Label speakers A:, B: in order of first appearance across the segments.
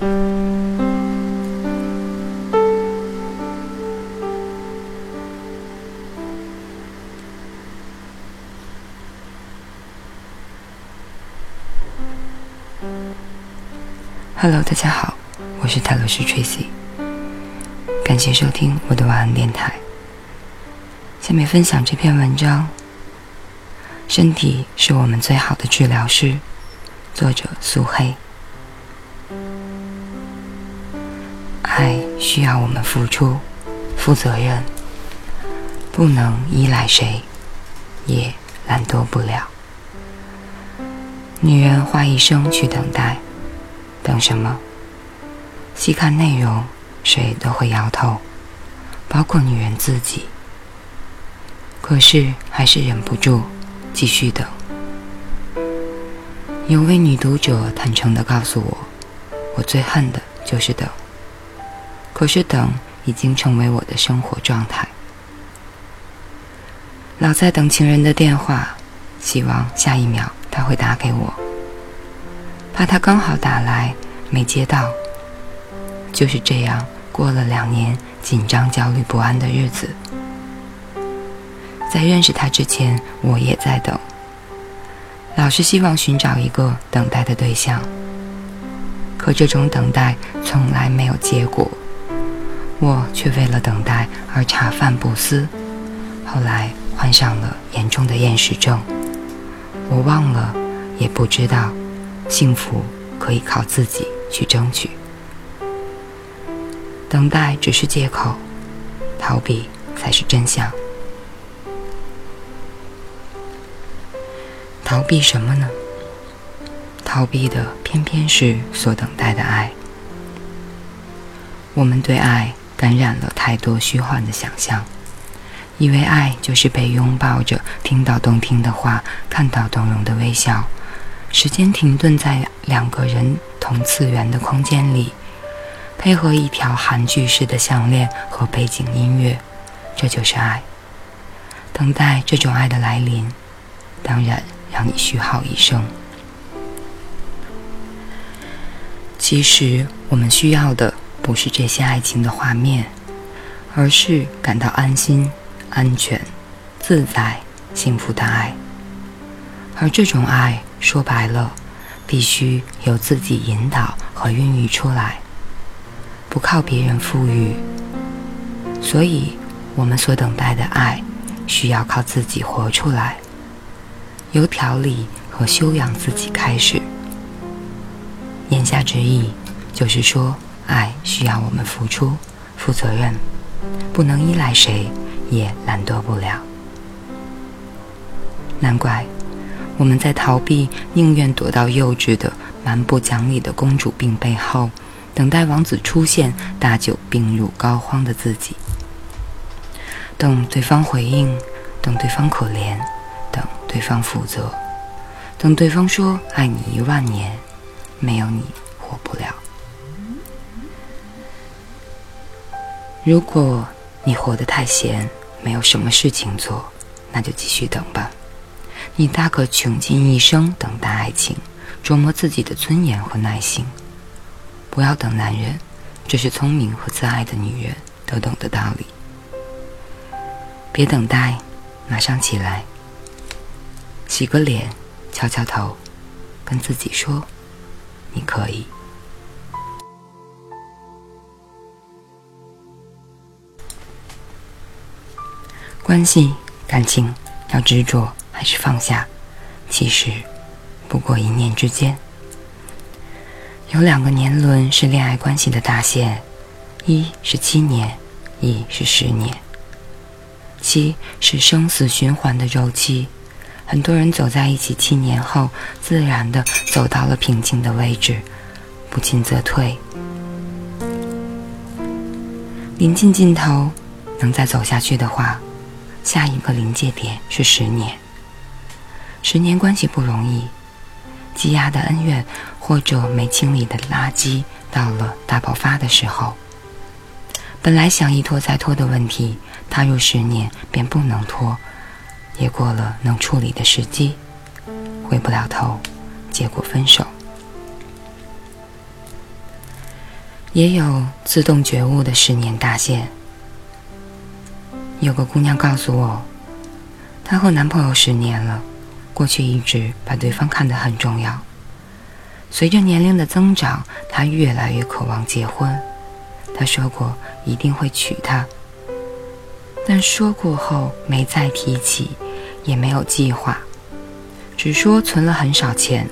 A: Hello，大家好，我是泰罗斯 Tracy，感谢收听我的晚安电台。下面分享这篇文章：身体是我们最好的治疗师。作者苏黑。需要我们付出、负责任，不能依赖谁，也懒惰不了。女人花一生去等待。等什么？细看内容，谁都会摇头，包括女人自己。可是还是忍不住继续等。有位女读者坦诚地告诉我：“我最恨的就是等。可是等已经成为我的生活状态，老在等情人的电话，希望下一秒他会打给我。”怕他刚好打来，没接到。就是这样过了两年紧张、焦虑不安的日子。在认识他之前，我也在等，老是希望寻找一个等待的对象。可这种等待从来没有结果，我却为了等待而茶饭不思。后来患上了严重的厌食症，我忘了，也不知道。幸福可以靠自己去争取，等待只是借口，逃避才是真相。逃避什么呢？逃避的偏偏是所等待的爱。我们对爱感染了太多虚幻的想象，以为爱就是被拥抱着，听到动听的话，看到动容的微笑。时间停顿在两个人同次元的空间里，配合一条韩剧式的项链和背景音乐，这就是爱。等待这种爱的来临，当然让你虚耗一生。其实我们需要的不是这些爱情的画面，而是感到安心、安全、自在、幸福的爱。而这种爱。说白了，必须由自己引导和孕育出来，不靠别人赋予。所以，我们所等待的爱，需要靠自己活出来，由调理和修养自己开始。言下之意，就是说，爱需要我们付出、负责任，不能依赖谁，也懒惰不了。难怪。我们在逃避，宁愿躲到幼稚的、蛮不讲理的公主病背后，等待王子出现，大酒病入膏肓的自己，等对方回应，等对方可怜，等对方负责，等对方说爱你一万年，没有你活不了。如果你活得太闲，没有什么事情做，那就继续等吧。你大可穷尽一生等待爱情，琢磨自己的尊严和耐心。不要等男人，这是聪明和自爱的女人都懂的道理。别等待，马上起来，洗个脸，敲敲头，跟自己说：“你可以。”关系、感情要执着。还是放下，其实不过一念之间。有两个年轮是恋爱关系的大限，一是七年，一是十年。七是生死循环的周期，很多人走在一起七年后，自然的走到了平静的位置，不进则退。临近尽头，能再走下去的话，下一个临界点是十年。十年关系不容易，积压的恩怨或者没清理的垃圾，到了大爆发的时候，本来想一拖再拖的问题，踏入十年便不能拖，也过了能处理的时机，回不了头，结果分手。也有自动觉悟的十年大限。有个姑娘告诉我，她和男朋友十年了，过去一直把对方看得很重要。随着年龄的增长，她越来越渴望结婚。她说过一定会娶她，但说过后没再提起，也没有计划，只说存了很少钱。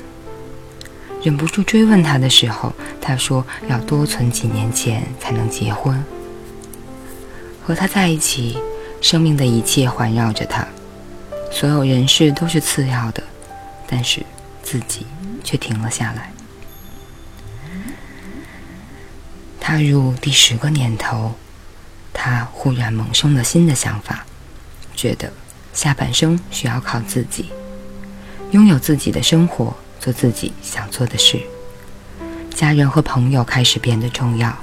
A: 忍不住追问他的时候，他说要多存几年钱才能结婚。和他在一起，生命的一切环绕着他，所有人事都是次要的，但是自己却停了下来。踏入第十个年头，他忽然萌生了新的想法，觉得下半生需要靠自己，拥有自己的生活。做自己想做的事，家人和朋友开始变得重要，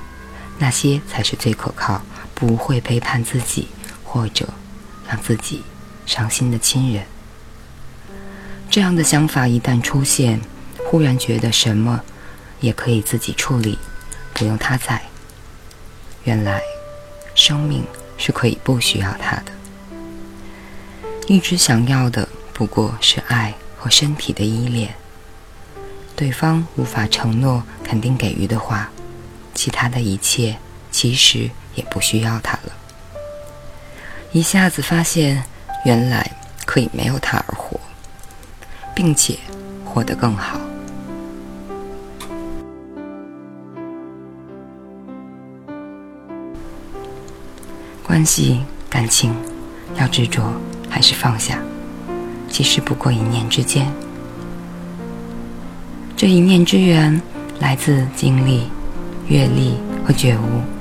A: 那些才是最可靠、不会背叛自己或者让自己伤心的亲人。这样的想法一旦出现，忽然觉得什么也可以自己处理，不用他在。原来，生命是可以不需要他的。一直想要的不过是爱和身体的依恋。对方无法承诺肯定给予的话，其他的一切其实也不需要他了。一下子发现，原来可以没有他而活，并且活得更好。关系、感情，要执着还是放下？其实不过一念之间。这一念之缘，来自经历、阅历和觉悟。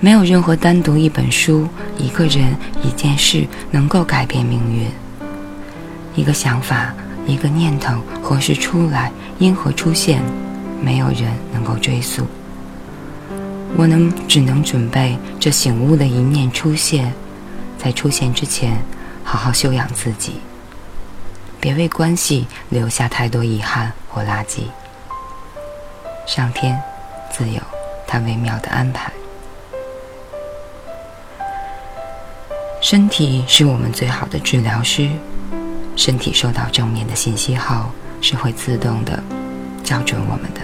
A: 没有任何单独一本书、一个人、一件事能够改变命运。一个想法、一个念头，何时出来，因何出现，没有人能够追溯。我能只能准备这醒悟的一念出现，在出现之前，好好修养自己。别为关系留下太多遗憾或垃圾。上天自有他微妙的安排。身体是我们最好的治疗师。身体收到正面的信息后，是会自动的校准我们的。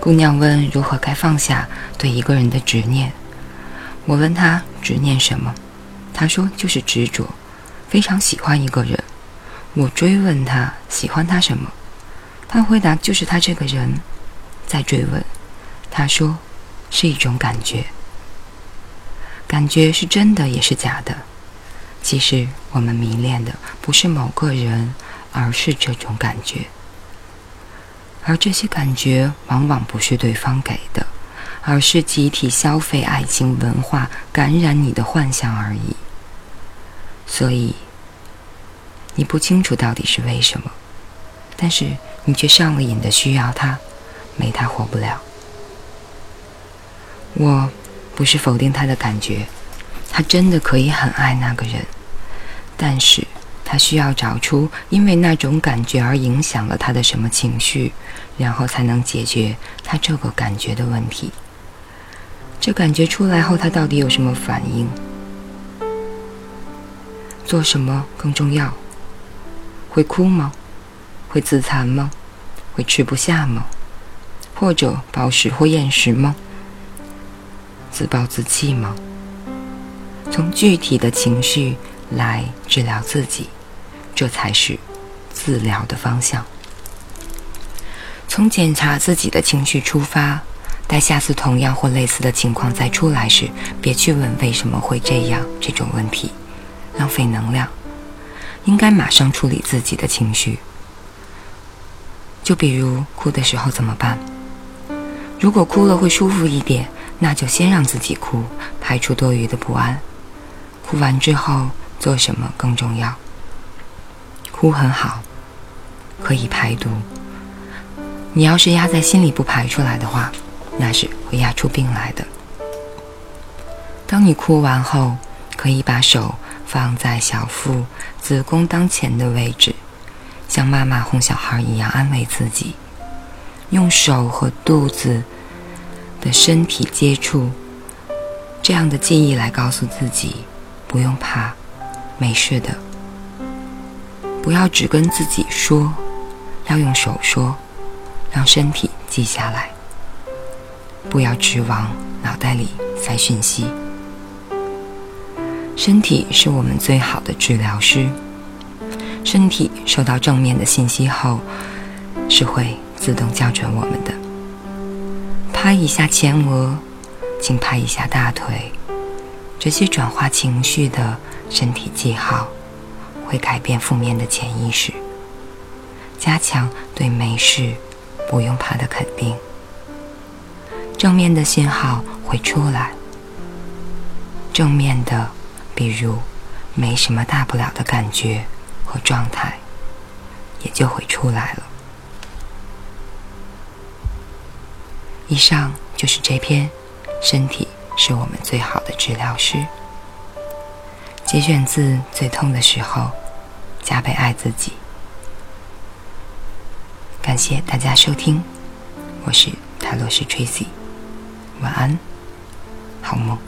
A: 姑娘问如何该放下对一个人的执念。我问她执念什么，她说就是执着。非常喜欢一个人，我追问他喜欢他什么，他回答就是他这个人。再追问，他说是一种感觉，感觉是真的也是假的。其实我们迷恋的不是某个人，而是这种感觉，而这些感觉往往不是对方给的，而是集体消费爱情文化感染你的幻想而已。所以，你不清楚到底是为什么，但是你却上了瘾的需要他，没他活不了。我不是否定他的感觉，他真的可以很爱那个人，但是他需要找出因为那种感觉而影响了他的什么情绪，然后才能解决他这个感觉的问题。这感觉出来后，他到底有什么反应？做什么更重要？会哭吗？会自残吗？会吃不下吗？或者暴食或厌食吗？自暴自弃吗？从具体的情绪来治疗自己，这才是治疗的方向。从检查自己的情绪出发，待下次同样或类似的情况再出来时，别去问为什么会这样这种问题。浪费能量，应该马上处理自己的情绪。就比如哭的时候怎么办？如果哭了会舒服一点，那就先让自己哭，排除多余的不安。哭完之后做什么更重要？哭很好，可以排毒。你要是压在心里不排出来的话，那是会压出病来的。当你哭完后，可以把手。放在小腹子宫当前的位置，像妈妈哄小孩一样安慰自己。用手和肚子的身体接触，这样的记忆来告诉自己不用怕，没事的。不要只跟自己说，要用手说，让身体记下来。不要只往脑袋里塞讯息。身体是我们最好的治疗师。身体收到正面的信息后，是会自动校准我们的。拍一下前额，轻拍一下大腿，这些转化情绪的身体记号。会改变负面的潜意识，加强对没事、不用怕的肯定。正面的信号会出来，正面的，比如没什么大不了的感觉和状态，也就会出来了。以上就是这篇《身体是我们最好的治疗师》，节选自《最痛的时候》。加倍爱自己。感谢大家收听，我是泰罗斯 Tracy，晚安，好梦。